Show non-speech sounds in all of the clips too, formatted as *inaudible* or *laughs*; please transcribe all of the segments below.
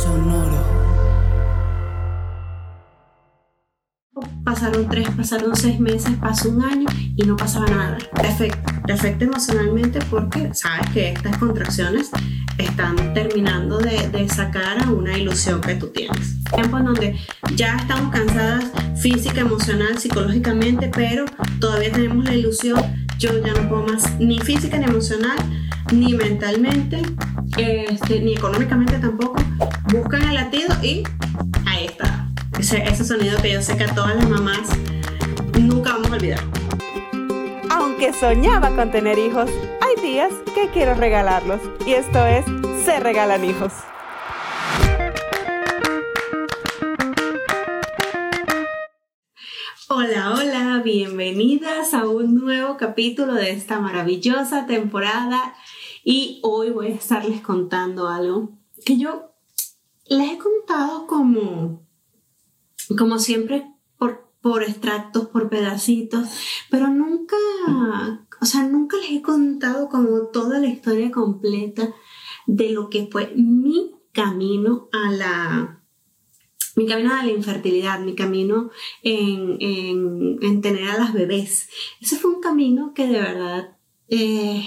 Sonoro. Pasaron tres, pasaron seis meses, pasó un año y no pasaba nada. Te afecta, te afecta emocionalmente porque sabes que estas contracciones están terminando de, de sacar a una ilusión que tú tienes. Tiempo en donde ya estamos cansadas física, emocional, psicológicamente, pero todavía tenemos la ilusión, yo ya no puedo más, ni física ni emocional, ni mentalmente, este, ni económicamente tampoco. Buscan el latido y ahí está. Ese, ese sonido que yo sé que a todas las mamás nunca vamos a olvidar. Aunque soñaba con tener hijos, hay días que quiero regalarlos. Y esto es Se Regalan Hijos. Hola, hola, bienvenidas a un nuevo capítulo de esta maravillosa temporada. Y hoy voy a estarles contando algo que yo les he contado como, como siempre por, por extractos, por pedacitos, pero nunca, o sea, nunca les he contado como toda la historia completa de lo que fue mi camino a la, mi camino a la infertilidad, mi camino en, en, en, tener a las bebés. Ese fue un camino que de verdad eh,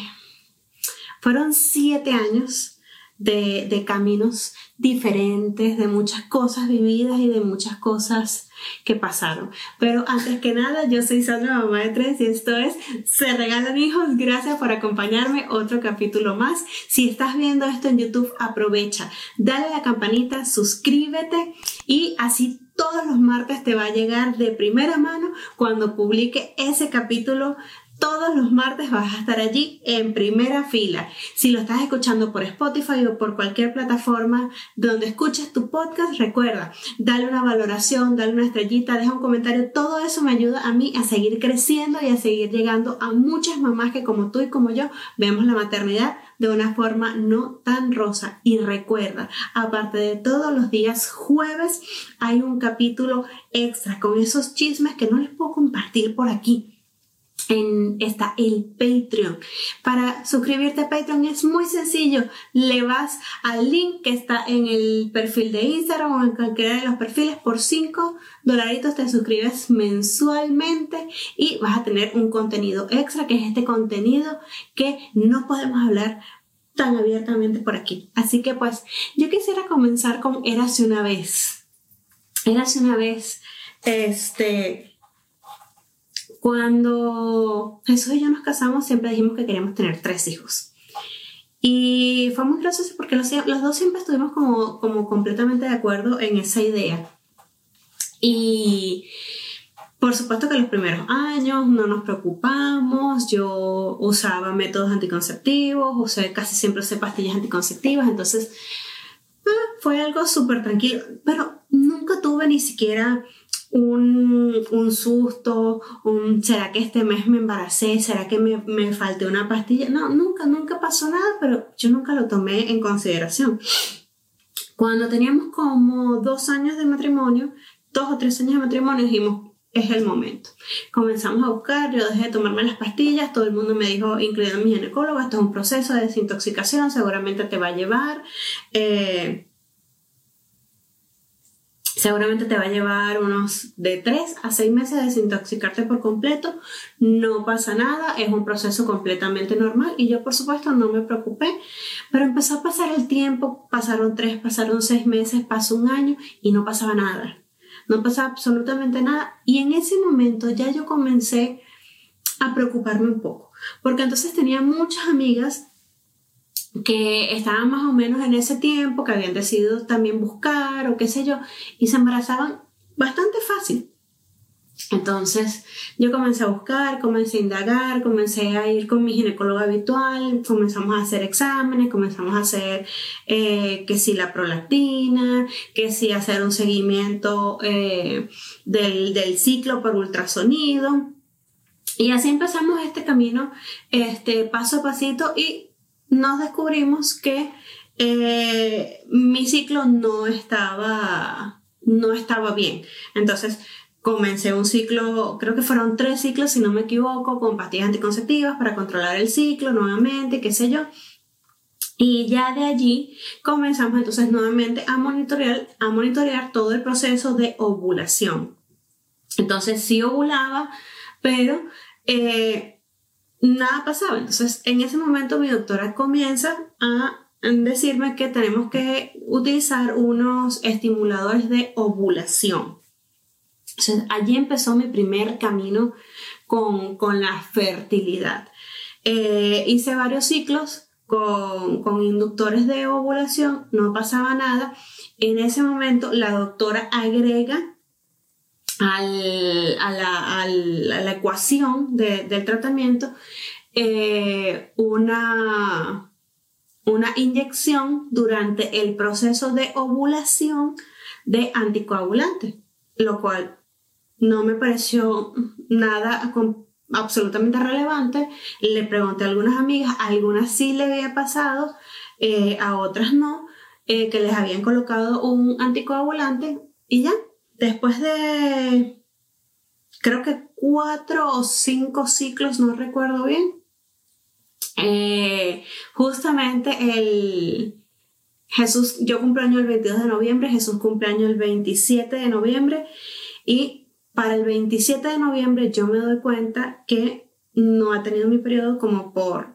fueron siete años de, de, caminos diferentes, de muchas cosas vividas y de muchas cosas que pasaron. Pero antes que nada, yo soy Sandra, mamá de tres, y esto es Se Regalan Hijos. Gracias por acompañarme otro capítulo más. Si estás viendo esto en YouTube, aprovecha, dale a la campanita, suscríbete y así todos los martes te va a llegar de primera mano cuando publique ese capítulo todos los martes vas a estar allí en primera fila. Si lo estás escuchando por Spotify o por cualquier plataforma donde escuches tu podcast, recuerda, dale una valoración, dale una estrellita, deja un comentario. Todo eso me ayuda a mí a seguir creciendo y a seguir llegando a muchas mamás que como tú y como yo vemos la maternidad de una forma no tan rosa. Y recuerda, aparte de todos los días jueves, hay un capítulo extra con esos chismes que no les puedo compartir por aquí en, está el Patreon. Para suscribirte a Patreon es muy sencillo. Le vas al link que está en el perfil de Instagram o en cualquiera de los perfiles. Por 5 dolaritos te suscribes mensualmente y vas a tener un contenido extra, que es este contenido que no podemos hablar tan abiertamente por aquí. Así que pues yo quisiera comenzar con Érase una vez. Érase una vez, este cuando Jesús y yo nos casamos, siempre dijimos que queríamos tener tres hijos. Y fue muy gracioso porque los, dos siempre estuvimos como, completamente de acuerdo en esa idea. Y por supuesto que los primeros años no nos preocupamos, yo usaba métodos anticonceptivos, usé, casi siempre usé pastillas anticonceptivas, entonces ah, fue algo súper tranquilo, pero nunca tuve ni siquiera un, un, susto, un ¿será que este mes me embaracé? ¿Será que me, me falté una pastilla? No, nunca, nunca pasó nada, pero yo nunca lo tomé en consideración. Cuando teníamos como dos años de matrimonio, dos o tres años de matrimonio, dijimos, es el momento. Comenzamos a buscar, yo dejé de tomarme las pastillas, todo el mundo me dijo, incluido mi ginecólogo, esto es un proceso de desintoxicación, seguramente te va a llevar. Eh, Seguramente te va a llevar unos de 3 a 6 meses de desintoxicarte por completo. No pasa nada, es un proceso completamente normal y yo por supuesto no me preocupé. Pero empezó a pasar el tiempo, pasaron 3, pasaron 6 meses, pasó un año y no pasaba nada. No pasaba absolutamente nada y en ese momento ya yo comencé a preocuparme un poco. Porque entonces tenía muchas amigas que estaban más o menos en ese tiempo, que habían decidido también buscar o qué sé yo, y se embarazaban bastante fácil. Entonces yo comencé a buscar, comencé a indagar, comencé a ir con mi ginecólogo habitual, comenzamos a hacer exámenes, comenzamos a hacer eh, que si la prolactina, que si hacer un seguimiento eh, del, del, ciclo por ultrasonido. Y así empezamos este camino este, paso a pasito y nos descubrimos que eh, mi ciclo no estaba, no estaba bien. Entonces, comencé un ciclo, creo que fueron tres ciclos, si no me equivoco, con pastillas anticonceptivas para controlar el ciclo nuevamente, qué sé yo. Y ya de allí comenzamos entonces nuevamente a monitorear, a monitorear todo el proceso de ovulación. Entonces sí ovulaba, pero eh, nada pasaba. Entonces en ese momento mi doctora comienza a decirme que tenemos que utilizar unos estimuladores de ovulación allí empezó mi primer camino con, la fertilidad. Eh, hice varios ciclos con, inductores de ovulación, no pasaba nada. En ese momento la doctora agrega a, la, ecuación del tratamiento eh, una, una inyección durante el proceso de ovulación de anticoagulante, lo cual no me pareció nada absolutamente relevante. Le pregunté a algunas amigas, a algunas sí le había pasado, eh, a otras no, eh, que les habían colocado un anticoagulante y ya, después de creo que cuatro o cinco ciclos, no recuerdo bien, eh, justamente el Jesús, yo cumpleaños el 22 de noviembre, Jesús cumpleaños el 27 de noviembre y para el 27 de noviembre yo me doy cuenta que no ha tenido mi periodo como por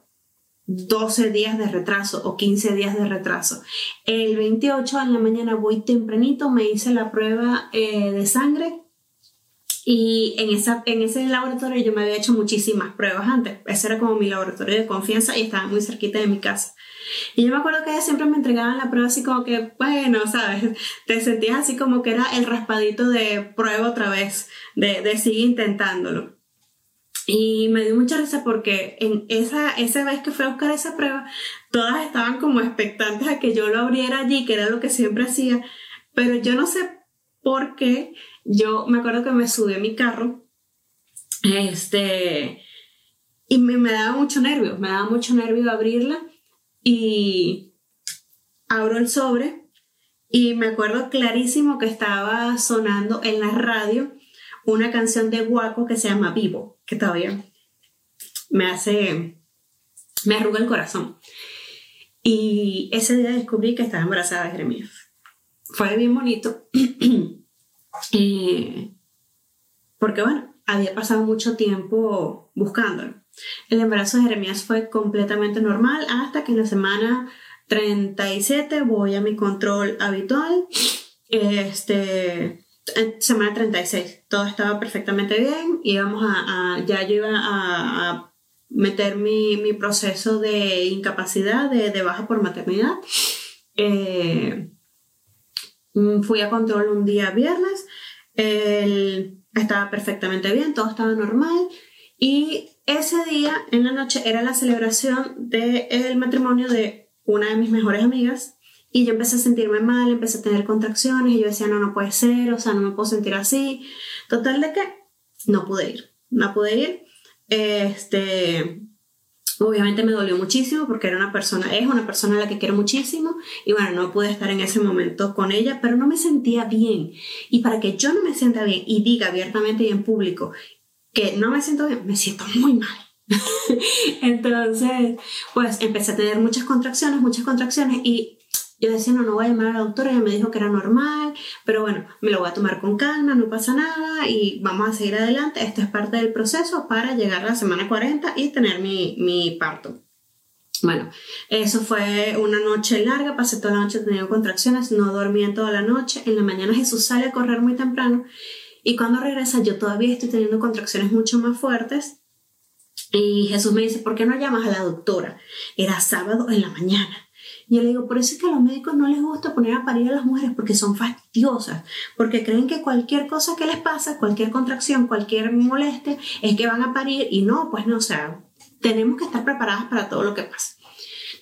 12 días de retraso o 15 días de retraso. El 28 en la mañana voy tempranito, me hice la prueba eh, de sangre y en, esa, en ese laboratorio yo me había hecho muchísimas pruebas antes. Ese era como mi laboratorio de confianza y estaba muy cerquita de mi casa. Y yo me acuerdo que ellas siempre me entregaban la prueba así como que, bueno, ¿sabes? Te sentías así como que era el raspadito de prueba otra vez, de, de sigue intentándolo. Y me dio mucha risa porque en esa, esa vez que fui a buscar esa prueba, todas estaban como expectantes a que yo lo abriera allí, que era lo que siempre hacía. Pero yo no sé por qué, yo me acuerdo que me subí a mi carro, este, y me, me daba mucho nervio, me daba mucho nervio abrirla y abro el sobre y me acuerdo clarísimo que estaba sonando en la radio una canción de Guaco que se llama Vivo, que todavía me hace, me arruga el corazón. Y ese día descubrí que estaba embarazada de Jeremías. Fue bien bonito. *clears throat* Porque bueno, había pasado mucho tiempo buscándolo. El embarazo de Jeremías fue completamente normal hasta que en la semana 37 voy a mi control habitual. Este, semana 36, todo estaba perfectamente bien. Íbamos a, ya yo iba a, meter mi, mi, proceso de incapacidad, de, de baja por maternidad. Eh, fui a control un día viernes. estaba perfectamente bien, todo estaba normal. Y ese día, en la noche, era la celebración del matrimonio de una de mis mejores amigas y yo empecé a sentirme mal, empecé a tener contracciones y yo decía, no, no puede ser, o sea, no me puedo sentir así. Total de que no pude ir, no pude ir. Este, obviamente me dolió muchísimo porque era una persona, es una persona a la que quiero muchísimo y bueno, no pude estar en ese momento con ella, pero no me sentía bien. Y para que yo no me sienta bien y diga abiertamente y en público que no me siento bien, me siento muy mal. *laughs* Entonces, pues empecé a tener muchas contracciones, muchas contracciones y yo decía, no, no voy a llamar a la doctora, ella me dijo que era normal, pero bueno, me lo voy a tomar con calma, no pasa nada y vamos a seguir adelante. Esto es parte del proceso para llegar a la semana 40 y tener mi, mi parto. Bueno, eso fue una noche larga, pasé toda la noche teniendo contracciones, no dormí en toda la noche. En la mañana Jesús sale a correr muy temprano y cuando regresa yo todavía estoy teniendo contracciones mucho más fuertes Y Jesús me dice, ¿por qué no llamas a la doctora? Era sábado en la mañana. Y yo le digo, por eso es que a los médicos no les gusta poner a parir a las mujeres porque son fastidiosas, porque creen que cualquier cosa que les pasa, cualquier contracción, cualquier molestia, es que van a parir y no, pues no, o sea, tenemos que estar preparadas para todo lo que pasa.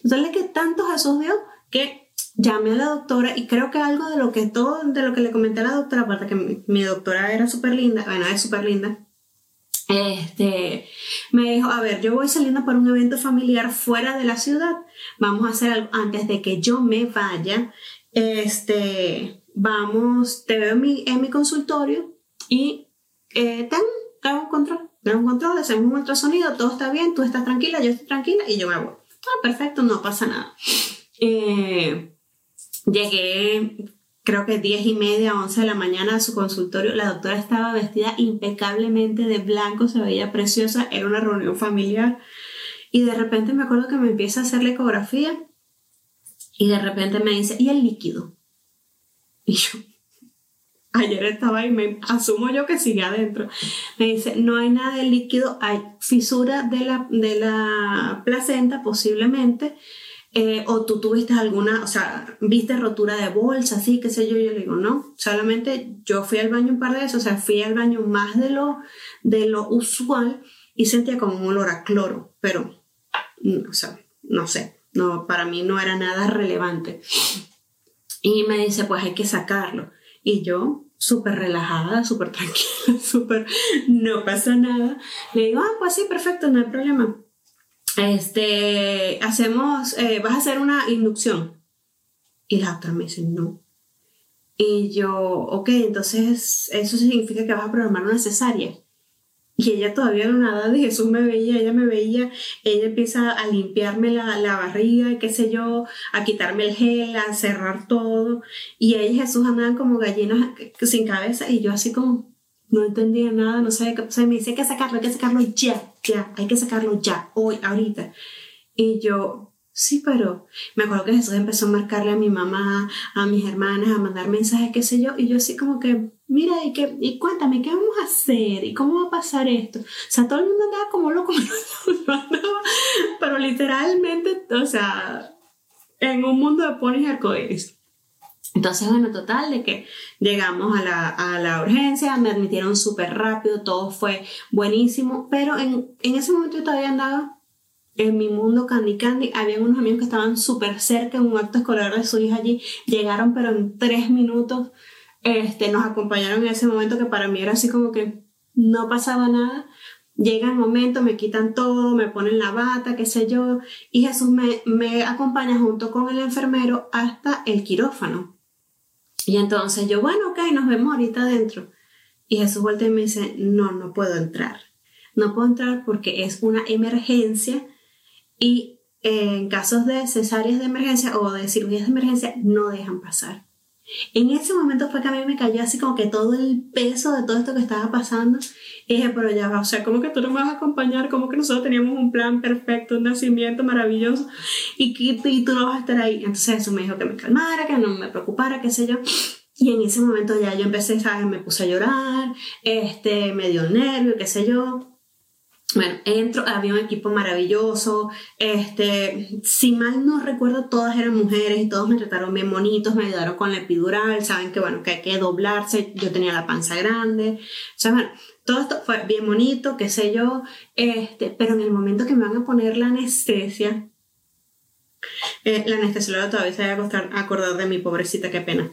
Entonces, que tanto Jesús dio que llamé a la doctora y creo que algo de lo que todo, de lo que le comenté a la doctora, aparte que mi, doctora era súper linda, bueno, es súper linda, este, me dijo, a ver, yo voy saliendo para un evento familiar fuera de la ciudad, vamos a hacer algo antes de que yo me vaya, este, vamos, te veo en mi, en mi consultorio y eh, un control, tengo un control, hacemos un ultrasonido, todo está bien, tú estás tranquila, yo estoy tranquila y yo me voy. Ah, perfecto, no pasa nada. Eh, llegué creo que 10 y media, 11 de la mañana a su consultorio. La doctora estaba vestida impecablemente de blanco, se veía preciosa, era una reunión familiar. Y de repente me acuerdo que me empieza a hacer la ecografía y de repente me dice, ¿y el líquido? Y yo, ayer estaba ahí, me asumo yo que sigue adentro. Me dice, no hay nada de líquido, hay fisura de la, de la placenta posiblemente eh, o tú tuviste alguna, o sea, viste rotura de bolsa, así, qué sé yo, yo le digo, no, solamente yo fui al baño un par de veces, o sea, fui al baño más de lo, de lo usual y sentía como un olor a cloro, pero, mm, o sea, no sé, no, para mí no era nada relevante. Y me dice, pues hay que sacarlo. Y yo, súper relajada, súper tranquila, *laughs* súper, no pasa nada, le digo, ah, pues sí, perfecto, no hay problema este, hacemos, eh, vas a hacer una inducción. Y la otra me dice, no. Y yo, ok, entonces eso significa que vas a programar una cesárea. Y ella todavía no nada de Jesús me veía, ella me veía, ella empieza a limpiarme la, la barriga, qué sé yo, a quitarme el gel, a cerrar todo. Y ella y Jesús andaban como gallinas sin cabeza y yo así como, no entendía nada, no sabía qué pasaba. Y me dice, hay que sacarlo, hay que sacarlo ya, ya, hay que sacarlo ya, hoy, ahorita. Y yo, sí, pero me acuerdo que Jesús empezó a marcarle a mi mamá, a mis hermanas, a mandar mensajes, qué sé yo, y yo así como que, mira, y, qué, y cuéntame, ¿qué vamos a hacer? ¿Y cómo va a pasar esto? O sea, todo el mundo andaba como loco, *laughs* pero literalmente, o sea, en un mundo de ponis arcoíris. Entonces, bueno, total, de que llegamos a la, a la urgencia, me admitieron súper rápido, todo fue buenísimo, pero en, en, ese momento yo todavía andaba en mi mundo Candy Candy, había unos amigos que estaban súper cerca en un acto escolar de su hija allí, llegaron pero en tres minutos, este, nos acompañaron en ese momento que para mí era así como que no pasaba nada, llega el momento, me quitan todo, me ponen la bata, qué sé yo, y Jesús me, me acompaña junto con el enfermero hasta el quirófano. Y entonces yo, bueno, ok, nos vemos ahorita adentro. Y Jesús vuelve y me dice, no, no puedo entrar. No puedo entrar porque es una emergencia y en casos de cesáreas de emergencia o de cirugías de emergencia no dejan pasar. En ese momento fue que a mí me cayó así como que todo el peso de todo esto que estaba pasando. Y dije, pero ya va, o sea, ¿cómo que tú no me vas a acompañar? ¿Cómo que nosotros teníamos un plan perfecto, un nacimiento maravilloso y, que, y tú no vas a estar ahí? Entonces eso me dijo que me calmara, que no me preocupara, qué sé yo. Y en ese momento ya yo empecé, ¿sabes? Me puse a llorar, este, me dio nervio, qué sé yo. Bueno, entro, había un equipo maravilloso, este, si mal no recuerdo, todas eran mujeres y todos me trataron bien bonitos, me ayudaron con la epidural, saben que bueno, que hay que doblarse, yo tenía la panza grande, o todo esto fue bien bonito, qué sé yo, este, pero en el momento que me van a poner la anestesia, eh, la anestesióloga todavía se va a acordar de mi pobrecita, qué pena.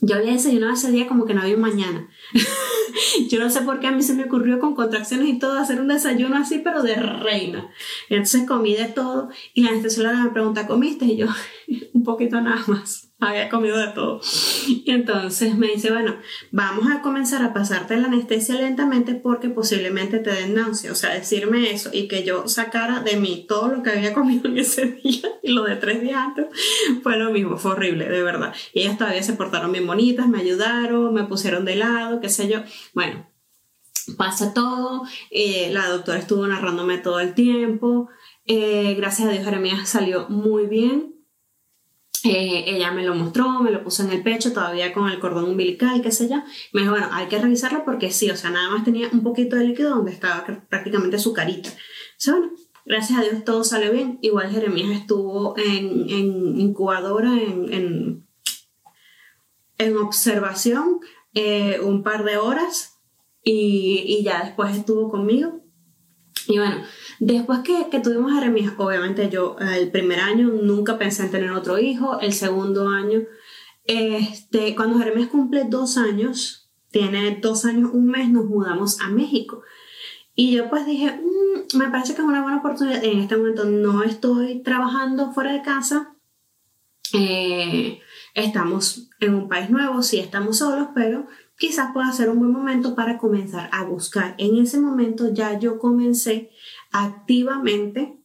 Yo había desayunado ese día como que no había mañana. *laughs* *laughs* yo no sé por qué a mí se me ocurrió con contracciones y todo hacer un desayuno así, pero de reina. Y entonces comí de todo y la anestesióloga me pregunta, ¿comiste? Y yo, *laughs* un poquito nada más había comido de todo. Y entonces me dice, bueno, vamos a comenzar a pasarte la anestesia lentamente porque posiblemente te den náusea. O sea, decirme eso y que yo sacara de mí todo lo que había comido en ese *laughs* día y lo de tres días antes fue lo mismo, fue horrible, de verdad. Y ellas todavía se portaron bien bonitas, me ayudaron, me pusieron de lado, qué sé yo. Bueno, pasa todo, eh, la doctora estuvo narrándome todo el tiempo. Eh, gracias a Dios, Jeremías salió muy bien eh, ella me lo mostró, me lo puso en el pecho, todavía con el cordón umbilical, qué sé yo. Me dijo, bueno, hay que revisarlo porque sí, o sea, nada más tenía un poquito de líquido donde estaba prácticamente su carita. Entonces, bueno, gracias a Dios todo salió bien. Igual Jeremías estuvo en, en incubadora, en, en, en observación eh, un par de horas y, y, ya después estuvo conmigo. Y bueno, después que, que tuvimos a obviamente yo el primer año nunca pensé en tener otro hijo, el segundo año, este, cuando Jeremías cumple dos años, tiene dos años, un mes, nos mudamos a México. Y yo pues dije, mm, me parece que es una buena oportunidad. En este momento no estoy trabajando fuera de casa. Eh, estamos en un país nuevo, sí estamos solos, pero quizás pueda ser un buen momento para comenzar a buscar. En ese momento ya yo comencé activamente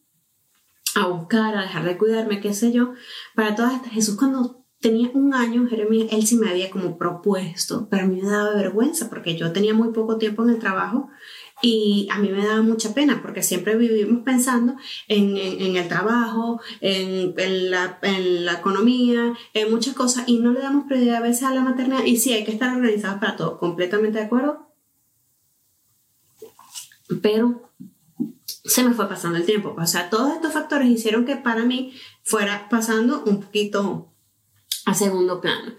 a buscar, a dejar de cuidarme, qué sé yo, para todas estas. Jesús cuando tenía un año, Jeremías, él sí me había como propuesto, pero a mí me daba vergüenza porque yo tenía muy poco tiempo en el trabajo y a mí me daba mucha pena porque siempre vivimos pensando en, en, el trabajo, en, en, la, en, la, economía, en muchas cosas y no le damos prioridad a veces a la maternidad y sí, hay que estar organizados para todo, completamente de acuerdo. Pero se me fue pasando el tiempo. O sea, todos estos factores hicieron que para mí fuera pasando un poquito a segundo plano.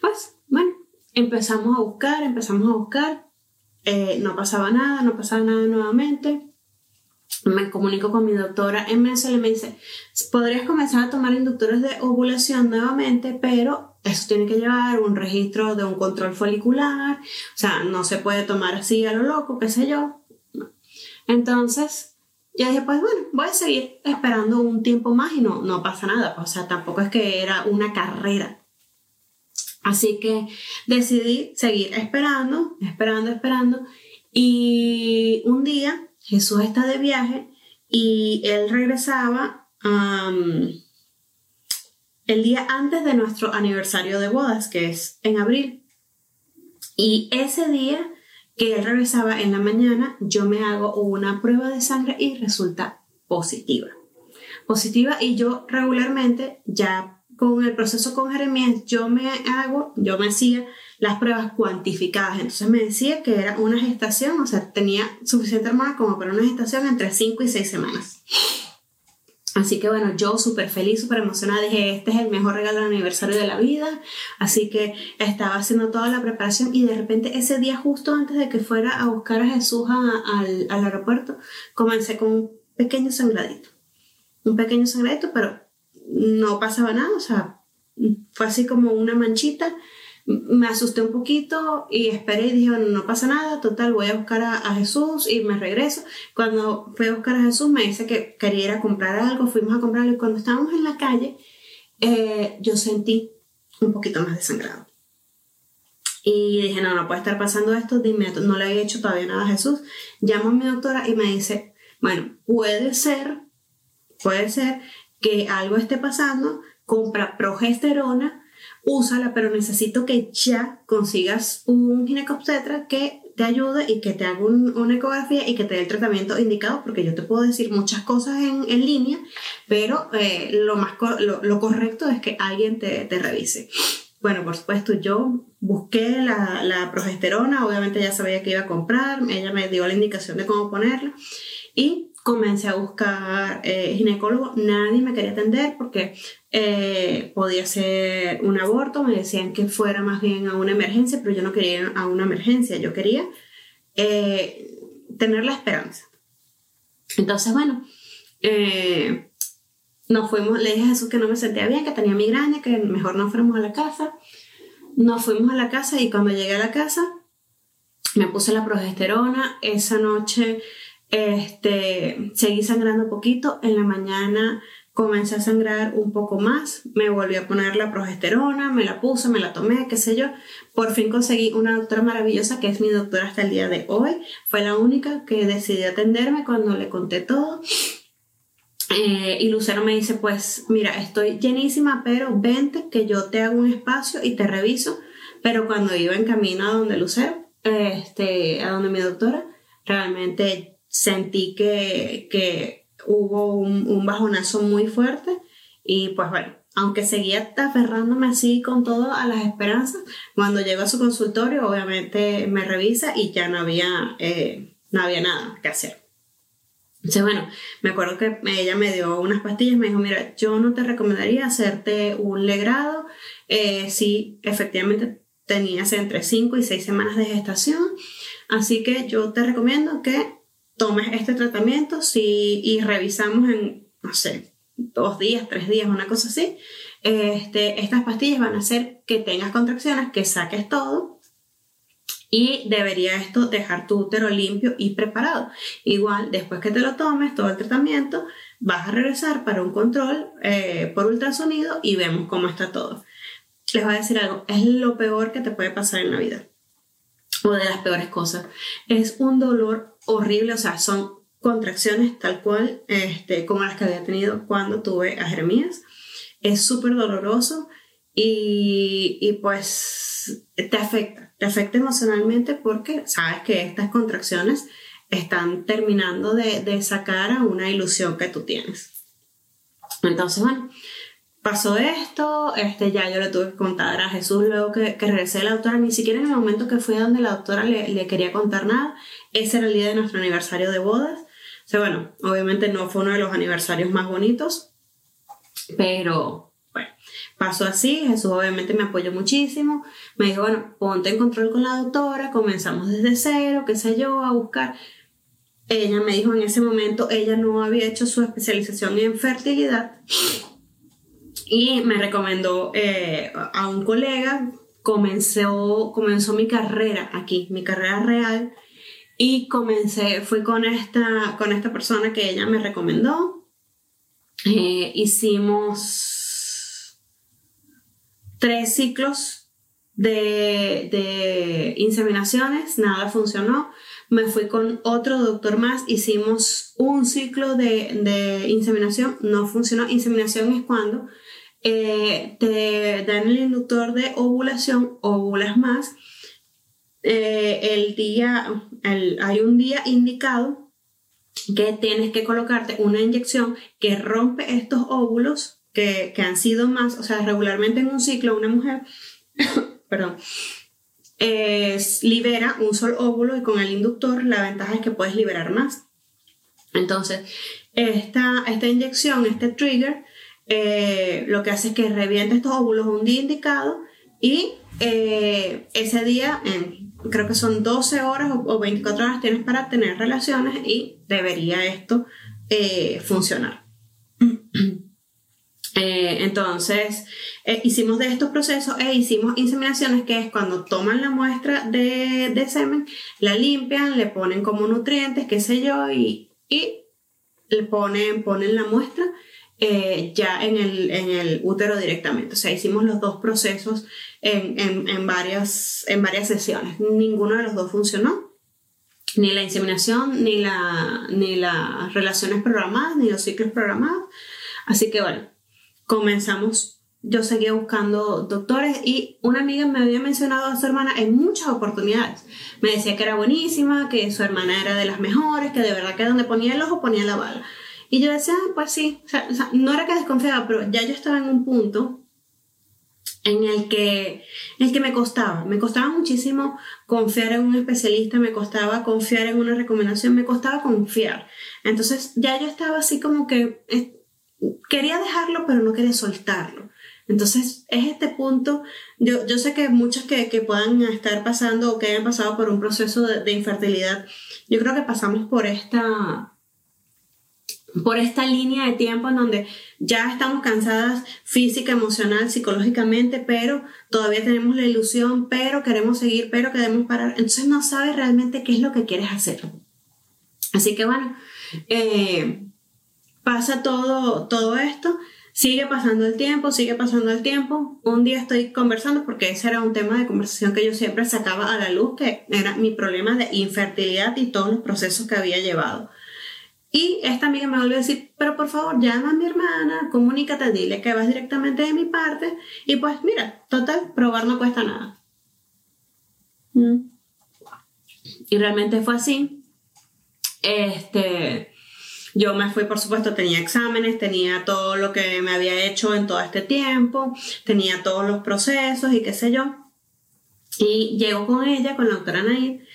Pues bueno, empezamos a buscar, empezamos a buscar eh, no pasaba nada, no pasaba nada nuevamente. Me comunico con mi doctora en Venezuela y me dice, podrías comenzar a tomar inductores de ovulación nuevamente, pero eso tiene que llevar un registro de un control folicular, o sea, no se puede tomar así a lo loco, qué sé yo. Entonces, yo dije, pues bueno, voy a seguir esperando un tiempo más y no, no pasa nada, o sea, tampoco es que era una carrera. Así que decidí seguir esperando, esperando, esperando. Y un día Jesús está de viaje y él regresaba el día antes de nuestro aniversario de bodas, que es en abril. Y ese día que él regresaba en la mañana, yo me hago una prueba de sangre y resulta positiva. Positiva y yo regularmente ya con el proceso con Jeremías, yo me hago, yo me hacía las pruebas cuantificadas. Entonces me decía que era una gestación, o sea, tenía suficiente hormona como para una gestación entre 5 y 6 semanas. Así que bueno, yo súper feliz, súper emocionada, dije, este es el mejor regalo de aniversario de la vida. Así que estaba haciendo toda la preparación y de repente ese día justo antes de que fuera a buscar a Jesús al, al aeropuerto, comencé con un pequeño sangradito. Un pequeño sangradito, pero no pasaba nada, o sea, fue así como una manchita. Me asusté un poquito y esperé y dije, bueno, no pasa nada, total, voy a buscar a, Jesús y me regreso. Cuando fui a buscar a Jesús me dice que quería ir a comprar algo, fuimos a comprarlo y cuando estábamos en la calle, eh, yo sentí un poquito más de sangrado. Y dije, no, no puede estar pasando esto, dime, no le había hecho todavía nada a Jesús. Llamo a mi doctora y me dice, bueno, puede ser, puede ser que algo esté pasando, compra progesterona, úsala, pero necesito que ya consigas un ginecobstetra que te ayude y que te haga una ecografía y que te dé el tratamiento indicado, porque yo te puedo decir muchas cosas en, en línea, pero eh, lo, más lo, lo, correcto es que alguien te, te, revise. Bueno, por supuesto, yo busqué la, la progesterona, obviamente ya sabía que iba a comprar, ella me dio la indicación de cómo ponerla y comencé a buscar eh, ginecólogo, nadie me quería atender porque eh, podía ser un aborto, me decían que fuera más bien a una emergencia, pero yo no quería a una emergencia, yo quería eh, tener la esperanza. Entonces, bueno, eh, nos fuimos, le dije a Jesús que no me sentía bien, que tenía migraña, que mejor no fuéramos a la casa. Nos fuimos a la casa y cuando llegué a la casa me puse la progesterona. Esa noche este, seguí sangrando poquito, en la mañana comencé a sangrar un poco más, me volví a poner la progesterona, me la puse, me la tomé, qué sé yo. Por fin conseguí una doctora maravillosa que es mi doctora hasta el día de hoy. Fue la única que decidió atenderme cuando le conté todo. Eh, y Lucero me dice, pues mira, estoy llenísima, pero vente que yo te hago un espacio y te reviso. Pero cuando iba en camino a donde Lucero, este, a donde mi doctora, realmente sentí que, que hubo un, un, bajonazo muy fuerte y pues bueno, aunque seguía aferrándome así con todo a las esperanzas, cuando llego a su consultorio obviamente me revisa y ya no había, eh, no había nada que hacer. Entonces, bueno, me acuerdo que ella me dio unas pastillas, me dijo, mira, yo no te recomendaría hacerte un legrado eh, si efectivamente tenías entre 5 y 6 semanas de gestación, así que yo te recomiendo que tomes este tratamiento si, y revisamos en, no sé, dos días, tres días, una cosa así. Este, estas pastillas van a hacer que tengas contracciones, que saques todo y debería esto dejar tu útero limpio y preparado. Igual, después que te lo tomes, todo el tratamiento, vas a regresar para un control eh, por ultrasonido y vemos cómo está todo. Les voy a decir algo, es lo peor que te puede pasar en la vida. O de las peores cosas. Es un dolor horrible, o sea, son contracciones tal cual este, como las que había tenido cuando tuve a Jeremías. Es súper doloroso y, y pues te afecta te afecta emocionalmente porque sabes que estas contracciones están terminando de, sacar a una ilusión que tú tienes. Entonces, bueno, pasó esto, este, ya yo le tuve que contar a Jesús luego que, que regresé de la doctora, ni siquiera en el momento que fui a donde la doctora le, le, quería contar nada, ese era el día de nuestro aniversario de bodas. O sea, bueno, obviamente no fue uno de los aniversarios más bonitos, pero pasó así, Jesús obviamente me apoyó muchísimo, me dijo, bueno, ponte en control con la doctora, comenzamos desde cero, qué sé yo, a buscar. Ella me dijo en ese momento, ella no había hecho su especialización en fertilidad y me recomendó eh, a un colega, comenzó, comenzó mi carrera aquí, mi carrera real, y comencé, fui con esta, con esta persona que ella me recomendó, eh, hicimos tres ciclos de, inseminaciones, nada funcionó. Me fui con otro doctor más, hicimos un ciclo de, inseminación, no funcionó. Inseminación es cuando eh, te dan el inductor de ovulación, ovulas más. Eh, el día, hay un día indicado que tienes que colocarte una inyección que rompe estos óvulos que, han sido más, o sea, regularmente en un ciclo una mujer, *coughs* perdón, libera un solo óvulo y con el inductor la ventaja es que puedes liberar más. Entonces, esta, esta inyección, este trigger, eh, lo que hace es que reviente estos óvulos un día indicado y eh, ese día, creo que son 12 horas o, 24 horas, tienes para tener relaciones y debería esto eh, funcionar. *clears throat* Eh, entonces, eh, hicimos de estos procesos e hicimos inseminaciones, que es cuando toman la muestra de, semen, la limpian, le ponen como nutrientes, qué sé yo, y, le ponen, ponen la muestra ya en el, en el, útero directamente. O sea, hicimos los dos procesos en, varias, en varias sesiones. Ninguno de los dos funcionó. Ni la inseminación, ni, la, ni las relaciones programadas, ni los ciclos programados. Así que bueno, comenzamos, yo seguía buscando doctores y una amiga me había mencionado a su hermana en muchas oportunidades. Me decía que era buenísima, que su hermana era de las mejores, que de verdad que donde ponía el ojo ponía la bala. Y yo decía, ah, pues sí, o sea, no era que desconfiaba, pero ya yo estaba en un punto en el que, el que me costaba, me costaba muchísimo confiar en un especialista, me costaba confiar en una recomendación, me costaba confiar. Entonces ya yo estaba así como que quería dejarlo, pero no quería soltarlo. Entonces, es este punto, yo, yo sé que muchas que, que, puedan estar pasando o que hayan pasado por un proceso de, infertilidad, yo creo que pasamos por esta, por esta línea de tiempo en donde ya estamos cansadas física, emocional, psicológicamente, pero todavía tenemos la ilusión, pero queremos seguir, pero queremos parar. Entonces no sabes realmente qué es lo que quieres hacer. Así que bueno, eh, pasa todo, todo esto, sigue pasando el tiempo, sigue pasando el tiempo. Un día estoy conversando, porque ese era un tema de conversación que yo siempre sacaba a la luz, que era mi problema de infertilidad y todos los procesos que había llevado. Y esta amiga me volvió a decir, pero por favor, llama a mi hermana, comunícate, dile que vas directamente de mi parte. Y pues mira, total, probar no cuesta nada. Mm. Y realmente fue así. Este, yo me fui, por supuesto, tenía exámenes, tenía todo lo que me había hecho en todo este tiempo, tenía todos los procesos y qué sé yo. Y llego con ella, con la doctora Nair,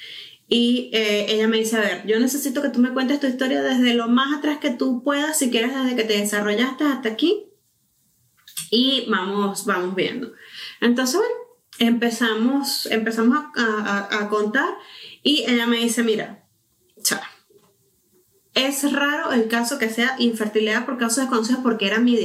Y eh, ella me dice, a ver, yo necesito que tú me cuentes tu historia desde lo más atrás que tú puedas, si quieres desde que te desarrollaste hasta aquí. Y vamos, vamos viendo. Entonces, empezamos, empezamos a, contar y ella me dice, mira, chao. Es raro el caso que sea infertilidad por causas desconocidas porque era mi,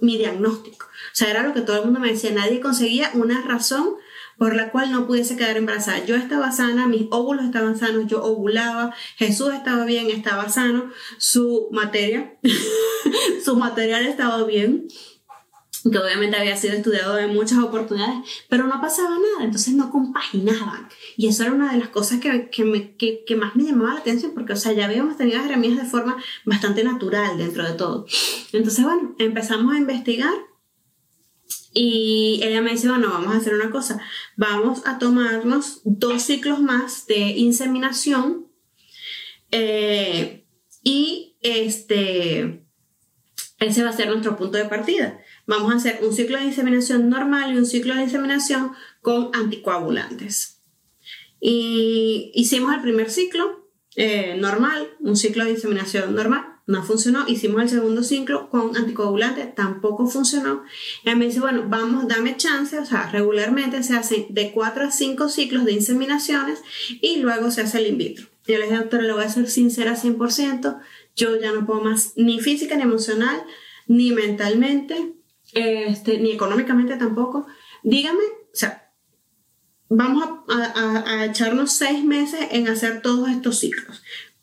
mi diagnóstico. O sea, era lo que todo el mundo me decía. Nadie conseguía una razón por la cual no pudiese quedar embarazada. Yo estaba sana, mis óvulos estaban sanos, yo ovulaba, Jesús estaba bien, estaba sano, su materia, *laughs* su material estaba bien que obviamente había sido estudiado en muchas oportunidades, pero no pasaba nada, entonces no compaginaban. Y eso era una de las cosas que, que, que, más me llamaba la atención, porque, o sea, ya habíamos tenido herramientas de forma bastante natural dentro de todo. Entonces, bueno, empezamos a investigar y ella me dice, bueno, vamos a hacer una cosa, vamos a tomarnos dos ciclos más de inseminación eh, y este, ese va a ser nuestro punto de partida. Vamos a hacer un ciclo de inseminación normal y un ciclo de inseminación con anticoagulantes. Y hicimos el primer ciclo eh, normal, un ciclo de inseminación normal, no funcionó. Hicimos el segundo ciclo con anticoagulantes, tampoco funcionó. Y me dice, bueno, vamos, dame chance, o sea, regularmente se hacen de 4 a 5 ciclos de inseminaciones y luego se hace el in vitro. Yo le dije, doctora, le voy a ser sincera 100%, yo ya no puedo más, ni física, ni emocional, ni mentalmente este, ni económicamente tampoco. Dígame, o sea, vamos a, echarnos seis meses en hacer todos estos ciclos.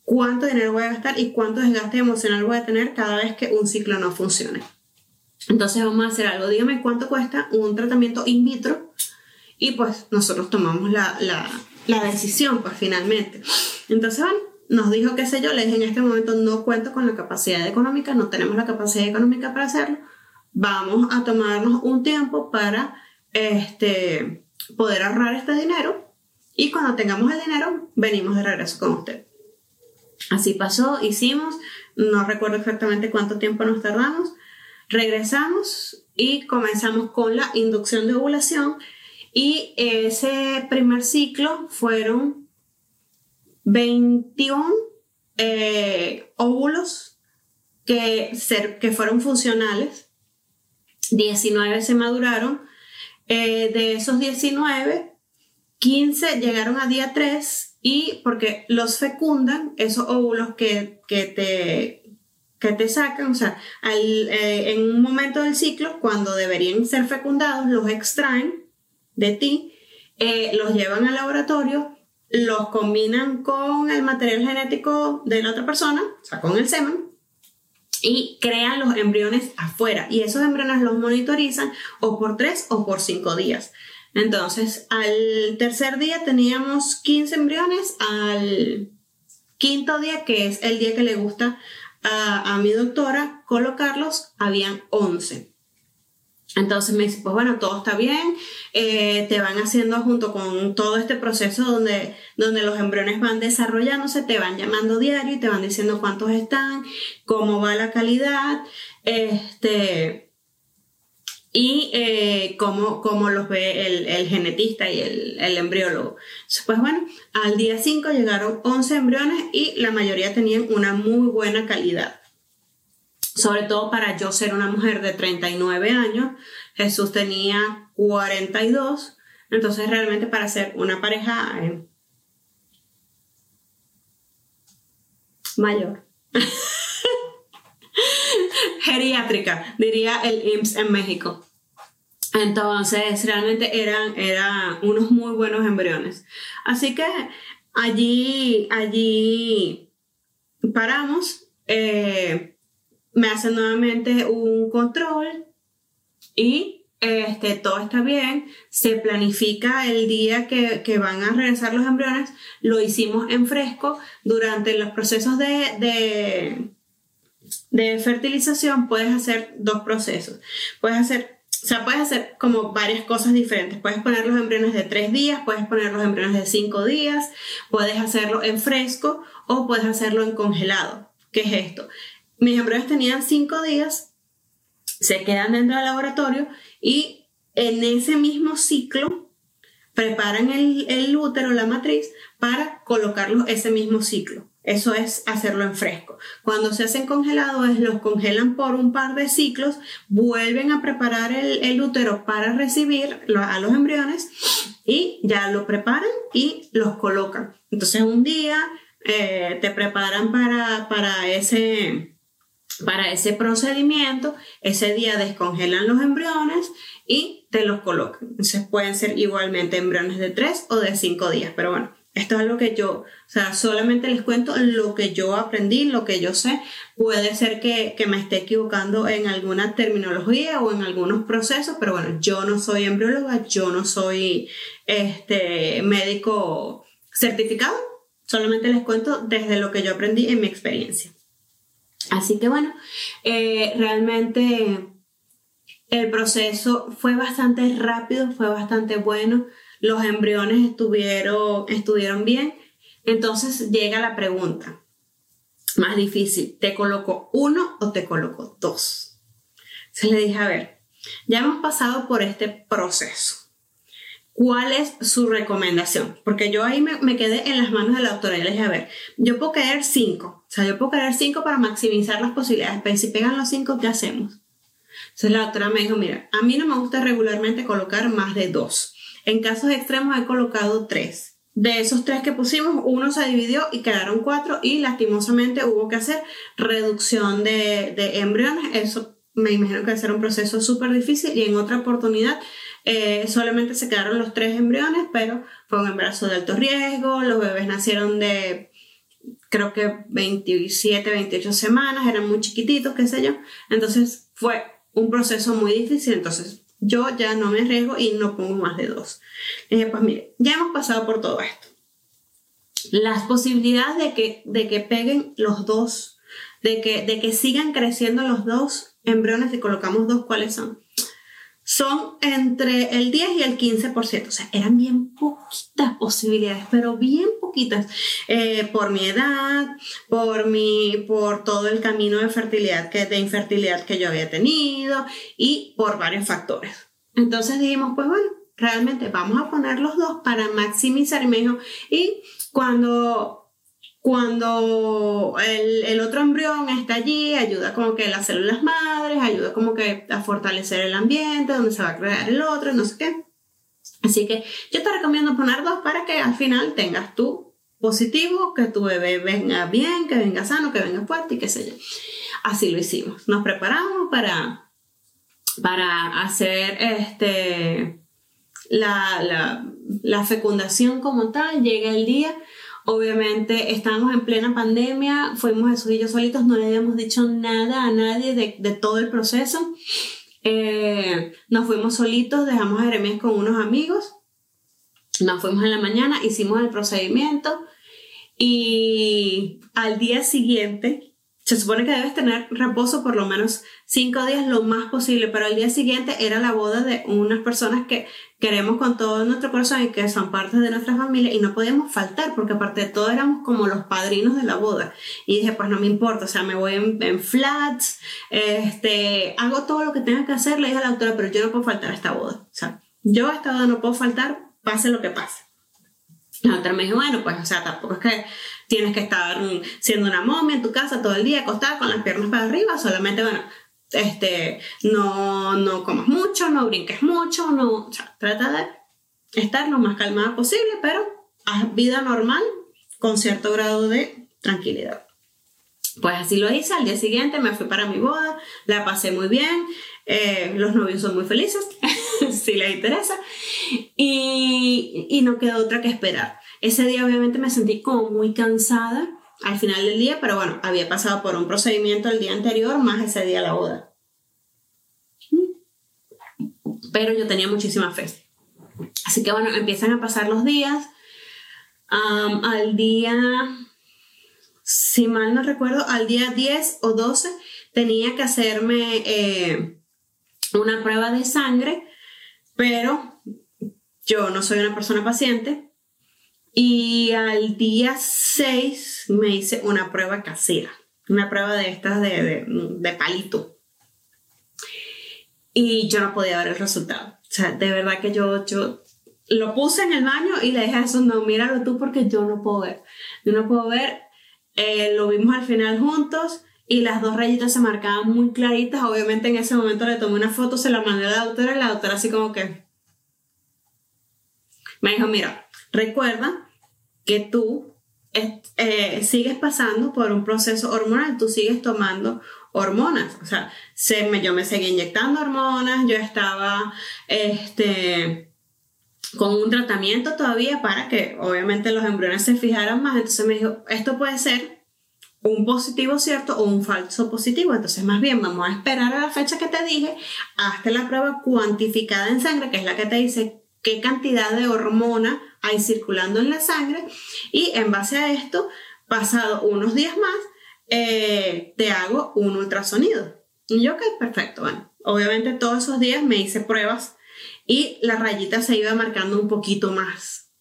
¿Cuánto dinero voy a gastar y cuánto desgaste emocional voy a tener cada vez que un ciclo no funcione? Entonces vamos a hacer algo. Dígame cuánto cuesta un tratamiento in vitro y pues nosotros tomamos la, la, la decisión, pues finalmente. Entonces, bueno, nos dijo, qué sé yo, le dije en este momento no cuento con la capacidad económica, no tenemos la capacidad económica para hacerlo vamos a tomarnos un tiempo para este, poder ahorrar este dinero y cuando tengamos el dinero venimos de regreso con usted. Así pasó, hicimos, no recuerdo exactamente cuánto tiempo nos tardamos, regresamos y comenzamos con la inducción de ovulación y ese primer ciclo fueron 21 eh, óvulos que, que fueron funcionales 19 se maduraron. Eh, de esos 19, 15 llegaron a día 3 y porque los fecundan, esos óvulos que, que te, que te sacan, o sea, eh, en un momento del ciclo, cuando deberían ser fecundados, los extraen de ti, eh, los llevan al laboratorio, los combinan con el material genético de la otra persona, o sea, con el semen, y crean los embriones afuera y esos embriones los monitorizan o por tres o por cinco días. Entonces, al tercer día teníamos 15 embriones, al quinto día, que es el día que le gusta a, mi doctora colocarlos, habían 11. Entonces me dice, pues bueno, todo está bien, eh, te van haciendo junto con todo este proceso donde, donde los embriones van desarrollándose, te van llamando diario y te van diciendo cuántos están, cómo va la calidad, este, y eh, cómo, cómo, los ve el, genetista y el, embriólogo. Pues bueno, al día 5 llegaron 11 embriones y la mayoría tenían una muy buena calidad sobre todo para yo ser una mujer de 39 años, Jesús tenía 42, entonces realmente para ser una pareja eh, mayor. *laughs* Geriátrica, diría el IMSS en México. Entonces, realmente eran, eran unos muy buenos embriones. Así que allí, allí paramos. Eh, me hacen nuevamente un control y este, todo está bien, se planifica el día que, que, van a regresar los embriones, lo hicimos en fresco durante los procesos de, de, de fertilización, puedes hacer dos procesos, puedes hacer o sea, puedes hacer como varias cosas diferentes. Puedes poner los embriones de tres días, puedes poner los embriones de cinco días, puedes hacerlo en fresco o puedes hacerlo en congelado. ¿Qué es esto? Mis embriones tenían cinco días, se quedan dentro del laboratorio y en ese mismo ciclo preparan el, el útero, la matriz, para colocarlos ese mismo ciclo. Eso es hacerlo en fresco. Cuando se hacen congelados, los congelan por un par de ciclos, vuelven a preparar el, útero para recibir a los embriones y ya lo preparan y los colocan. Entonces un día eh, te preparan para, para, ese, para ese procedimiento, ese día descongelan los embriones y te los colocan. Entonces pueden ser igualmente embriones de 3 o de 5 días, pero bueno, esto es lo que yo, o sea, solamente les cuento lo que yo aprendí, lo que yo sé. Puede ser que, que, me esté equivocando en alguna terminología o en algunos procesos, pero bueno, yo no soy embrióloga, yo no soy este, médico certificado, solamente les cuento desde lo que yo aprendí en mi experiencia. Así que bueno, eh, realmente el proceso fue bastante rápido, fue bastante bueno los embriones estuvieron, estuvieron bien. Entonces llega la pregunta más difícil, ¿te coloco uno o te coloco dos? Se le dije, a ver, ya hemos pasado por este proceso. ¿Cuál es su recomendación? Porque yo ahí me, quedé en las manos de la doctora y le dije, a ver, yo puedo querer cinco, o sea, yo puedo querer cinco para maximizar las posibilidades, pero si pegan los cinco, ¿qué hacemos? Entonces la doctora me dijo, mira, a mí no me gusta regularmente colocar más de dos. En casos extremos he colocado tres. De esos tres que pusimos, uno se dividió y quedaron cuatro y lastimosamente hubo que hacer reducción de, embriones. Eso me imagino que va a ser un proceso súper difícil y en otra oportunidad eh, solamente se quedaron los tres embriones, pero fue un embarazo de alto riesgo, los bebés nacieron de creo que 27, 28 semanas, eran muy chiquititos, qué sé yo. Entonces fue un proceso muy difícil, entonces yo ya no me arriesgo y no pongo más de dos. dije, pues mire, ya hemos pasado por todo esto. Las posibilidades de que, de que peguen los dos, de que, de que sigan creciendo los dos embriones, si colocamos dos, ¿cuáles son? Son entre el 10 y el 15%. O sea, eran bien poquitas posibilidades, pero bien poquitas. Eh, por mi edad, por, mi, por todo el camino de fertilidad, que, de infertilidad que yo había tenido y por varios factores. Entonces dijimos, pues bueno, realmente vamos a poner los dos para maximizar. Y me y cuando cuando el, otro embrión está allí, ayuda como que las células madres, ayuda como que a fortalecer el ambiente donde se va a crear el otro, no sé qué. Así que yo te recomiendo poner dos para que al final tengas tú positivo, que tu bebé venga bien, que venga sano, que venga fuerte y qué sé yo. Así lo hicimos. Nos preparamos para, para hacer este, la, la, la fecundación como tal. Llega el día Obviamente estábamos en plena pandemia, fuimos esos y yo solitos, no le habíamos dicho nada a nadie de, todo el proceso. Eh, nos fuimos solitos, dejamos a Jeremías con unos amigos, nos fuimos en la mañana, hicimos el procedimiento y al día siguiente se supone que debes tener reposo por lo menos cinco días lo más posible, pero el día siguiente era la boda de unas personas que queremos con todo nuestro corazón y que son parte de nuestra familia y no podíamos faltar porque aparte de todo éramos como los padrinos de la boda. Y dije, pues no me importa, o sea, me voy en, flats, este, hago todo lo que tenga que hacer, le dije a la autora, pero yo no puedo faltar a esta boda. O sea, yo a esta boda no puedo faltar, pase lo que pase. La otra me dijo, bueno, pues, o sea, tampoco es que tienes que estar siendo una momia en tu casa todo el día acostada con las piernas para arriba, solamente, bueno, este, no, no comas mucho, no brinques mucho, no, o sea, trata de estar lo más calmada posible, pero haz vida normal con cierto grado de tranquilidad. Pues así lo hice, al día siguiente me fui para mi boda, la pasé muy bien, eh, los novios son muy felices, *laughs* si les interesa, y, y no quedó otra que esperar. Ese día obviamente me sentí como muy cansada al final del día, pero bueno, había pasado por un procedimiento el día anterior más ese día la boda. Pero yo tenía muchísima fe. Así que bueno, empiezan a pasar los días. al día, si mal no recuerdo, al día 10 o 12 tenía que hacerme eh, una prueba de sangre, pero yo no soy una persona paciente, y al día 6 me hice una prueba casera, una prueba de estas de, de, palito. Y yo no podía ver el resultado. O sea, de verdad que yo, yo lo puse en el baño y le dije a Jesús, no, míralo tú porque yo no puedo ver. Yo no puedo ver. Eh, lo vimos al final juntos y las dos rayitas se marcaban muy claritas. Obviamente en ese momento le tomé una foto, se la mandé a la doctora y la doctora así como que... Me dijo, mira, recuerda que tú eh, sigues pasando por un proceso hormonal, tú sigues tomando hormonas, o sea, yo me seguí inyectando hormonas, yo estaba, este, con un tratamiento todavía para que obviamente los embriones se fijaran más, entonces me dijo, esto puede ser un positivo cierto o un falso positivo, entonces más bien vamos a esperar a la fecha que te dije, hasta la prueba cuantificada en sangre, que es la que te dice qué cantidad de hormona hay circulando en la sangre y en base a esto, pasado unos días más, eh, te hago un ultrasonido. Y yo, ok, perfecto, bueno, obviamente todos esos días me hice pruebas y la rayita se iba marcando un poquito más.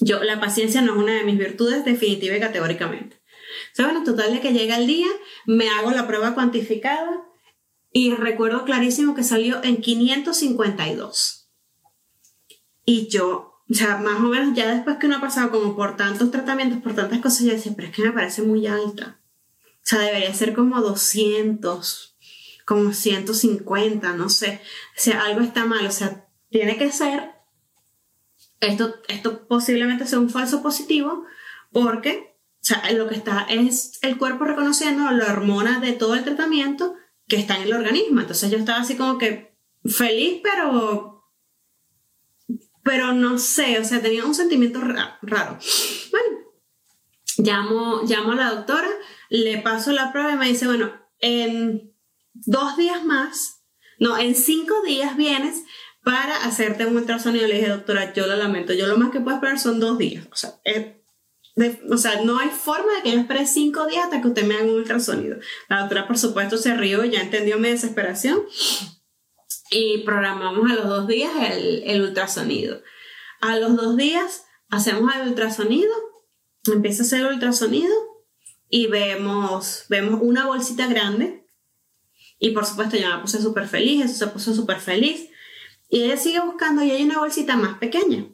Yo, la paciencia no es una de mis virtudes definitiva y categóricamente. O sea, bueno, total de que llega el día, me hago la prueba cuantificada y recuerdo clarísimo que salió en 552. Y yo, o sea, más o menos ya después que uno ha pasado como por tantos tratamientos, por tantas cosas, yo decía, pero es que me parece muy alta. O sea, debería ser como 200, como 150, no sé. O sea, algo está mal. O sea, tiene que ser, esto, esto posiblemente sea un falso positivo, porque o sea, lo que está es el cuerpo reconociendo la hormona de todo el tratamiento que está en el organismo. Entonces yo estaba así como que feliz, pero pero no sé, o sea, tenía un sentimiento raro. Bueno, llamo, llamo a la doctora, le paso la prueba y me dice, bueno, en dos días más, no, en cinco días vienes para hacerte un ultrasonido. Le dije, doctora, yo lo lamento, yo lo más que puedo esperar son dos días. O sea, o sea, no hay forma de que yo espere cinco días hasta que usted me haga un ultrasonido. La doctora, por supuesto, se rió, ya entendió mi desesperación. Y programamos a los dos días el, el ultrasonido. A los dos días hacemos el ultrasonido, empieza a hacer el ultrasonido y vemos, vemos una bolsita grande. Y por supuesto, yo me puse súper feliz, eso se puso súper feliz. Y ella sigue buscando y hay una bolsita más pequeña.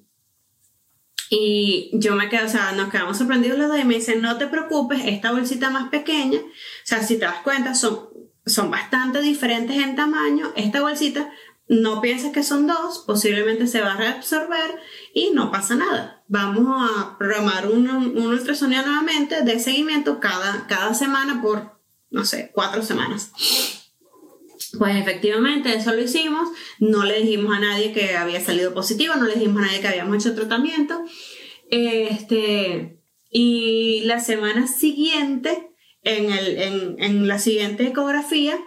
Y yo me quedo, o sea, nos quedamos sorprendidos los dos y me dicen, no te preocupes, esta bolsita más pequeña, o sea, si te das cuenta, son, son bastante diferentes en tamaño. Esta bolsita, no pienses que son dos, posiblemente se va a reabsorber y no pasa nada. Vamos a programar un, un ultrasonido nuevamente de seguimiento cada, cada semana por, no sé, cuatro semanas. Pues efectivamente, eso lo hicimos. No le dijimos a nadie que había salido positivo, no le dijimos a nadie que habíamos hecho tratamiento. Este, y la semana siguiente, en, el, en, la siguiente ecografía,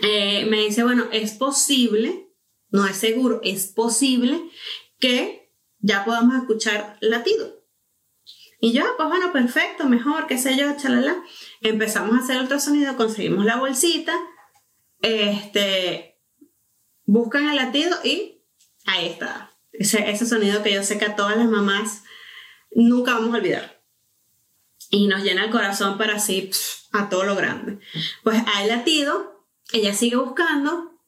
eh, me dice, bueno, es posible, no es seguro, es posible que ya podamos escuchar latido. Y yo, pues bueno, perfecto, mejor, qué sé yo, chalala. Empezamos a hacer el ultrasonido, conseguimos la bolsita, este, buscan el latido y ahí está. Ese, ese sonido que yo sé que a todas las mamás nunca vamos a olvidar. Y nos llena el corazón para así a todo lo grande. Pues hay latido, ella sigue buscando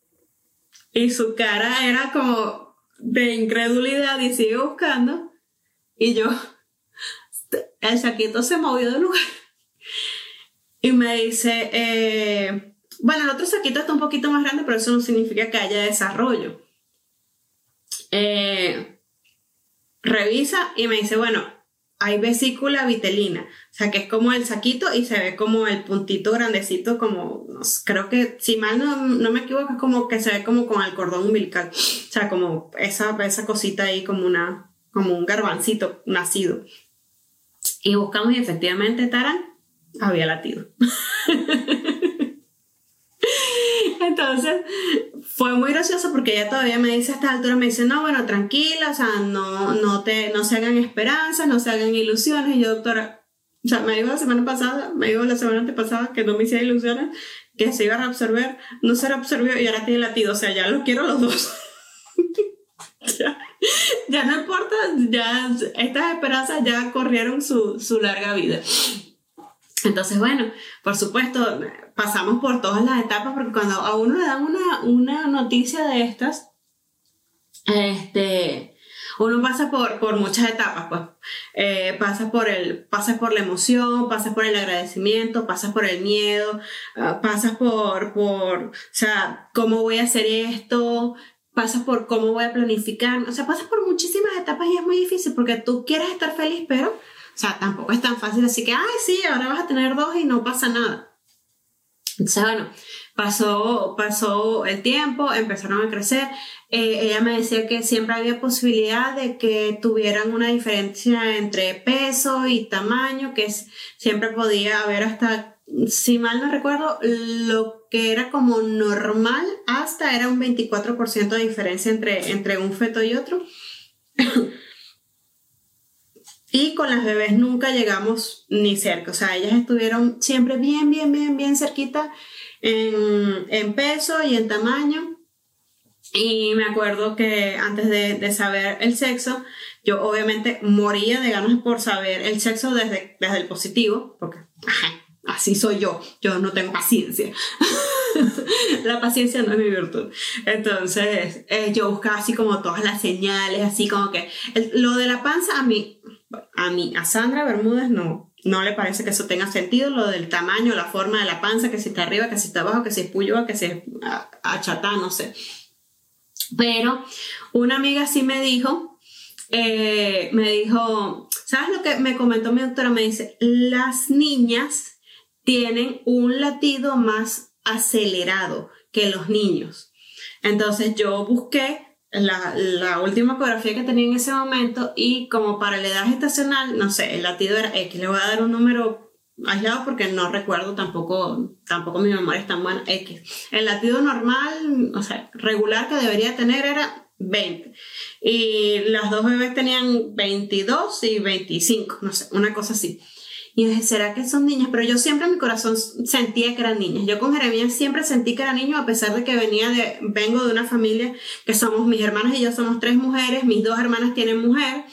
y su cara era como de incredulidad y sigue buscando. Y yo, *laughs* el saquito se movió de lugar. Y me dice, eh, bueno, el otro saquito está un poquito más grande, pero eso no significa que haya desarrollo. Eh, revisa y me dice, bueno, hay vesícula vitelina, o sea que es como el saquito y se ve como el puntito grandecito, como, creo que, si mal no, me equivoco, es como que se ve como con el cordón umbilical, o sea, como esa, esa cosita ahí, como, una, como un garbancito nacido. Y buscamos y efectivamente, Taran, había latido. *laughs* *laughs* Entonces, fue muy gracioso porque ella todavía me dice a esta altura, me dice, no, bueno, tranquila, o sea, no, no, te, no se hagan esperanzas, no se hagan ilusiones. Y yo, doctora, o sea, me dijo la semana pasada, me dijo la semana antepasada que no me hiciera ilusiones, que se iba a reabsorber, no se reabsorbió y ahora tiene latido, o sea, ya los quiero los dos. *laughs* ya, ya, no importa, ya estas esperanzas ya corrieron su, su larga vida. Entonces, bueno, por supuesto, pasamos por todas las etapas porque cuando a uno le dan una, una noticia de estas, este, uno pasa por, por muchas etapas, pues. Eh, por el, pasas por la emoción, pasas por el agradecimiento, pasas por el miedo, ah, pasas por, por, o sea, cómo voy a hacer esto, pasas por cómo voy a planificar, o sea, pasas por muchísimas etapas y es muy difícil porque tú quieres estar feliz, pero, o sea, tampoco es tan fácil, así que, ay, sí, ahora vas a tener dos y no pasa nada. Entonces, bueno, pasó, pasó el tiempo, empezaron a crecer. Eh, ella me decía que siempre había posibilidad de que tuvieran una diferencia entre peso y tamaño, que siempre podía haber hasta, si mal no recuerdo, lo que era como normal, hasta era un 24% de diferencia entre, entre un feto y otro. Y con las bebés nunca llegamos ni cerca, o sea, ellas estuvieron siempre bien, bien, bien, bien cerquita en, peso y en tamaño. Y me acuerdo que antes de, de, saber el sexo, yo obviamente moría de ganas por saber el sexo desde, desde el positivo, porque así soy yo, yo no tengo paciencia. *laughs* la paciencia no es mi virtud. Entonces, eh, yo buscaba así como todas las señales, así como que lo de la panza a mí a mí, a Sandra Bermúdez no, no le parece que eso tenga sentido, lo del tamaño, la forma de la panza, que si está arriba, que si está abajo, que si es que si es achatá, no sé. Pero una amiga sí me dijo, eh, me dijo, ¿sabes lo que me comentó mi doctora? Me dice, las niñas tienen un latido más acelerado que los niños. Entonces yo busqué la, la, última ecografía que tenía en ese momento y como para la edad gestacional, no sé, el latido era X, le voy a dar un número aislado porque no recuerdo tampoco, tampoco mi memoria es tan buena, X. El latido normal, o sea, regular que debería tener era 20. Y las dos bebés tenían 22 y 25, no sé, una cosa así. Y dije, ¿será que son niñas? Pero yo siempre en mi corazón sentía que eran niñas. Yo con Jeremías siempre sentí que era niño, a pesar de que venía de, vengo de una familia que somos mis hermanas y yo somos tres mujeres, mis dos hermanas tienen mujer.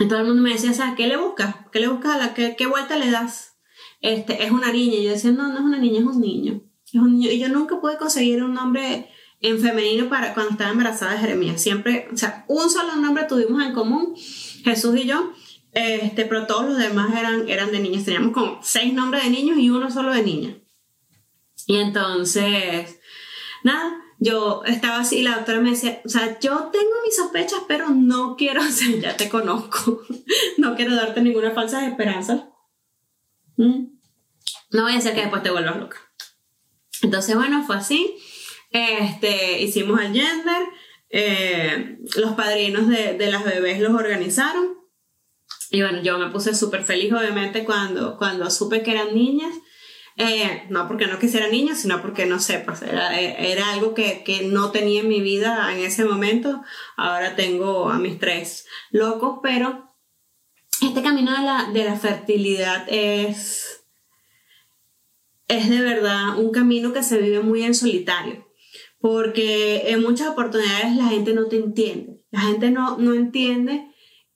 Y todo el mundo me decía, ¿sabes qué le buscas? ¿Qué le buscas? la, qué, ¿Qué vuelta le das? Este, es una niña. Y yo decía, no, no es una niña, es un niño. Es un niño. Y yo nunca pude conseguir un nombre en femenino para cuando estaba embarazada de Jeremías. Siempre, o sea, un solo nombre tuvimos en común, Jesús y yo este, pero todos los demás eran, eran de niñas. Teníamos como seis nombres de niños y uno solo de niña. Y entonces, nada, yo estaba así y la doctora me decía, o sea, yo tengo mis sospechas, pero no quiero, *laughs* o sea, ya te conozco, no quiero darte ninguna falsa esperanza. ¿Mm? No voy a hacer que después te vuelvas loca. Entonces, bueno, fue así. Este, hicimos el gender. Eh, los padrinos de, de las bebés los organizaron. Y bueno, yo me puse súper feliz obviamente cuando, cuando supe que eran niñas. Eh, no porque no quisiera niños, sino porque no sé, pues era, era algo que, que, no tenía en mi vida en ese momento. Ahora tengo a mis tres locos, pero este camino de la, de la fertilidad es, es de verdad un camino que se vive muy en solitario. Porque en muchas oportunidades la gente no te entiende. La gente no, no entiende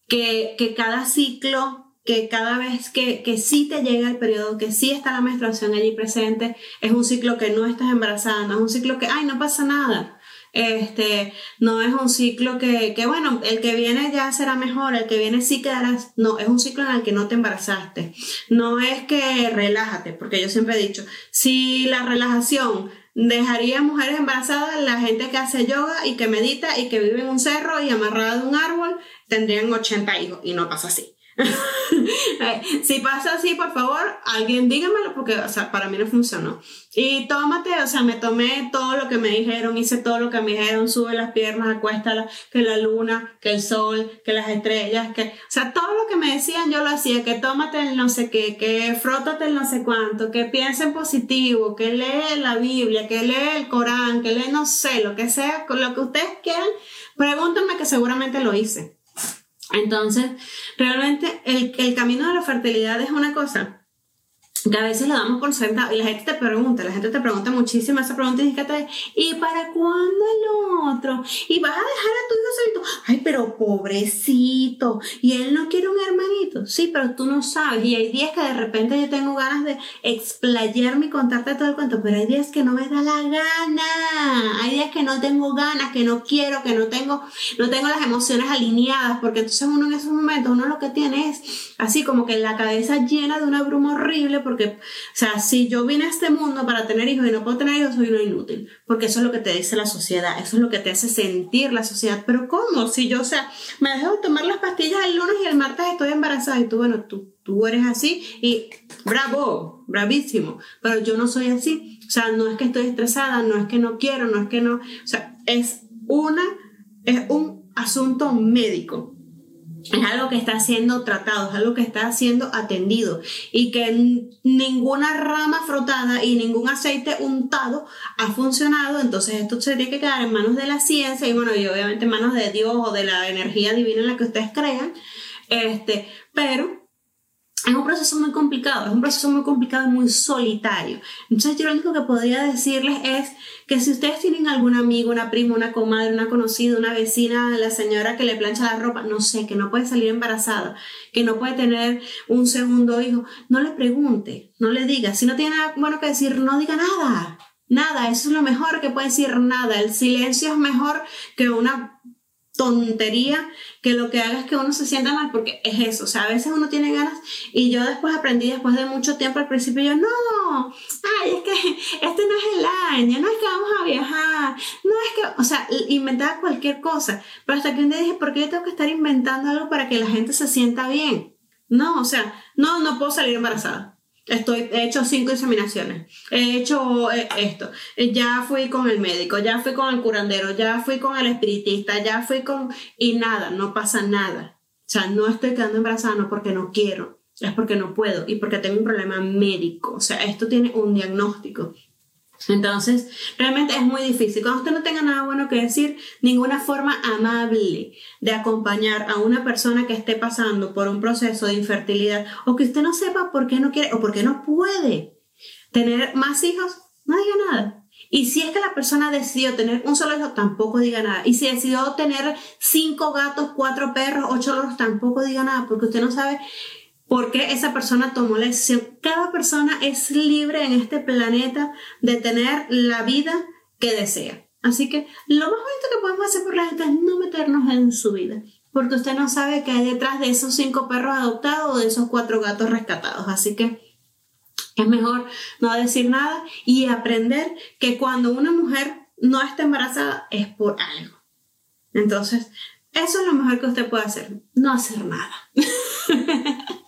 que, que cada ciclo que cada vez que, que sí te llega el periodo, que sí está la menstruación allí presente, es un ciclo que no estás embarazada, no es un ciclo que, ay, no pasa nada. Este, no es un ciclo que, que, bueno, el que viene ya será mejor, el que viene sí quedarás. No, es un ciclo en el que no te embarazaste. No es que relájate, porque yo siempre he dicho, si la relajación dejaría mujeres embarazadas, la gente que hace yoga y que medita y que vive en un cerro y amarrada de un árbol, tendrían 80 hijos y no pasa así. *laughs* Eh, si pasa así, por favor, alguien dígamelo porque, o sea, para mí no funcionó. Y tómate, o sea, me tomé todo lo que me dijeron, hice todo lo que me dijeron, sube las piernas, acuéstala, que la luna, que el sol, que las estrellas, que, o sea, todo lo que me decían yo lo hacía, que tómate el no sé qué, que frótate el no sé cuánto, que piense en positivo, que lee la Biblia, que lee el Corán, que lee no sé, lo que sea, lo que ustedes quieran, pregúntenme que seguramente lo hice. Entonces, realmente el, el camino de la fertilidad es una cosa que a veces lo damos por sentado y la gente te pregunta, la gente te pregunta muchísimo esa pregunta y dice, ¿y para cuándo el otro? ¿Y vas a dejar a tu hijo solito? Ay, pero pobrecito, y él no quiere un hermanito. Sí, pero tú no sabes. Y hay días que de repente yo tengo ganas de explayarme y contarte todo el cuento, pero hay días que no me da la gana, hay días que no tengo ganas, que no quiero, que no tengo, no tengo las emociones alineadas, porque entonces uno en esos momentos, uno lo que tiene es así como que la cabeza llena de una bruma horrible, porque, o sea, si yo vine a este mundo para tener hijos y no puedo tener hijos, soy una inútil, porque eso es lo que te dice la sociedad, eso es lo que te hace sentir la sociedad, pero ¿cómo? Si yo, o sea, me dejo tomar las pastillas el lunes y el martes estoy embarazada y tú, bueno, tú, tú eres así y bravo, bravísimo, pero yo no soy así. O sea, no es que estoy estresada, no es que no quiero, no es que no, o sea, es una, es un asunto médico. Es algo que está siendo tratado, es algo que está siendo atendido y que ninguna rama frotada y ningún aceite untado ha funcionado, entonces esto se tiene que quedar en manos de la ciencia y bueno, y obviamente en manos de Dios o de la energía divina en la que ustedes crean, este, pero es un proceso muy complicado, es un proceso muy complicado y muy solitario. Entonces yo lo único que podría decirles es que si ustedes tienen algún amigo, una prima, una comadre, una conocida, una vecina, la señora que le plancha la ropa, no sé, que no puede salir embarazada, que no puede tener un segundo hijo, no le pregunte, no le diga. Si no tiene nada bueno que decir, no diga nada. Nada, eso es lo mejor que puede decir nada. El silencio es mejor que una tontería que lo que haga es que uno se sienta mal porque es eso, o sea, a veces uno tiene ganas y yo después aprendí después de mucho tiempo al principio yo no, ay, es que este no es el año, no es que vamos a viajar, no es que, o sea, inventaba cualquier cosa, pero hasta que un día dije, ¿por qué yo tengo que estar inventando algo para que la gente se sienta bien? No, o sea, no, no puedo salir embarazada. Estoy, he hecho cinco inseminaciones, he hecho eh, esto, eh, ya fui con el médico, ya fui con el curandero, ya fui con el espiritista, ya fui con... y nada, no pasa nada. O sea, no estoy quedando embarazada no porque no quiero, es porque no puedo y porque tengo un problema médico. O sea, esto tiene un diagnóstico. Entonces, realmente es muy difícil. Cuando usted no tenga nada bueno que decir, ninguna forma amable de acompañar a una persona que esté pasando por un proceso de infertilidad o que usted no sepa por qué no quiere o por qué no puede tener más hijos, no diga nada. Y si es que la persona decidió tener un solo hijo, tampoco diga nada. Y si decidió tener cinco gatos, cuatro perros, ocho loros, tampoco diga nada, porque usted no sabe porque esa persona tomó la decisión. Cada persona es libre en este planeta de tener la vida que desea. Así que lo más bonito que podemos hacer por la gente es no meternos en su vida, porque usted no sabe qué hay detrás de esos cinco perros adoptados o de esos cuatro gatos rescatados. Así que es mejor no decir nada y aprender que cuando una mujer no está embarazada es por algo. Entonces, eso es lo mejor que usted puede hacer, no hacer nada. *laughs*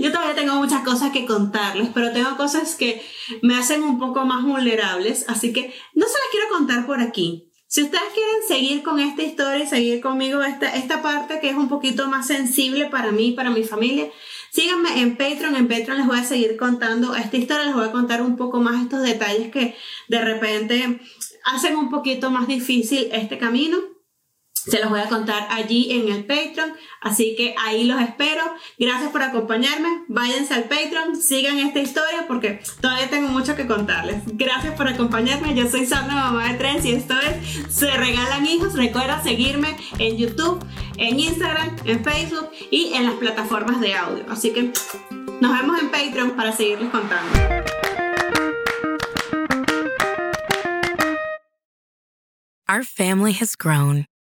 Yo todavía tengo muchas cosas que contarles, pero tengo cosas que me hacen un poco más vulnerables, así que no se las quiero contar por aquí. Si ustedes quieren seguir con esta historia y seguir conmigo esta, esta parte que es un poquito más sensible para mí y para mi familia, síganme en Patreon. En Patreon les voy a seguir contando esta historia, les voy a contar un poco más estos detalles que de repente hacen un poquito más difícil este camino. Se los voy a contar allí en el Patreon, así que ahí los espero. Gracias por acompañarme. Váyanse al Patreon, sigan esta historia porque todavía tengo mucho que contarles. Gracias por acompañarme. Yo soy Sandra, mamá de tres, y esto es Se Regalan Hijos. Recuerda seguirme en YouTube, en Instagram, en Facebook y en las plataformas de audio. Así que nos vemos en Patreon para seguirles contando. Our family has grown.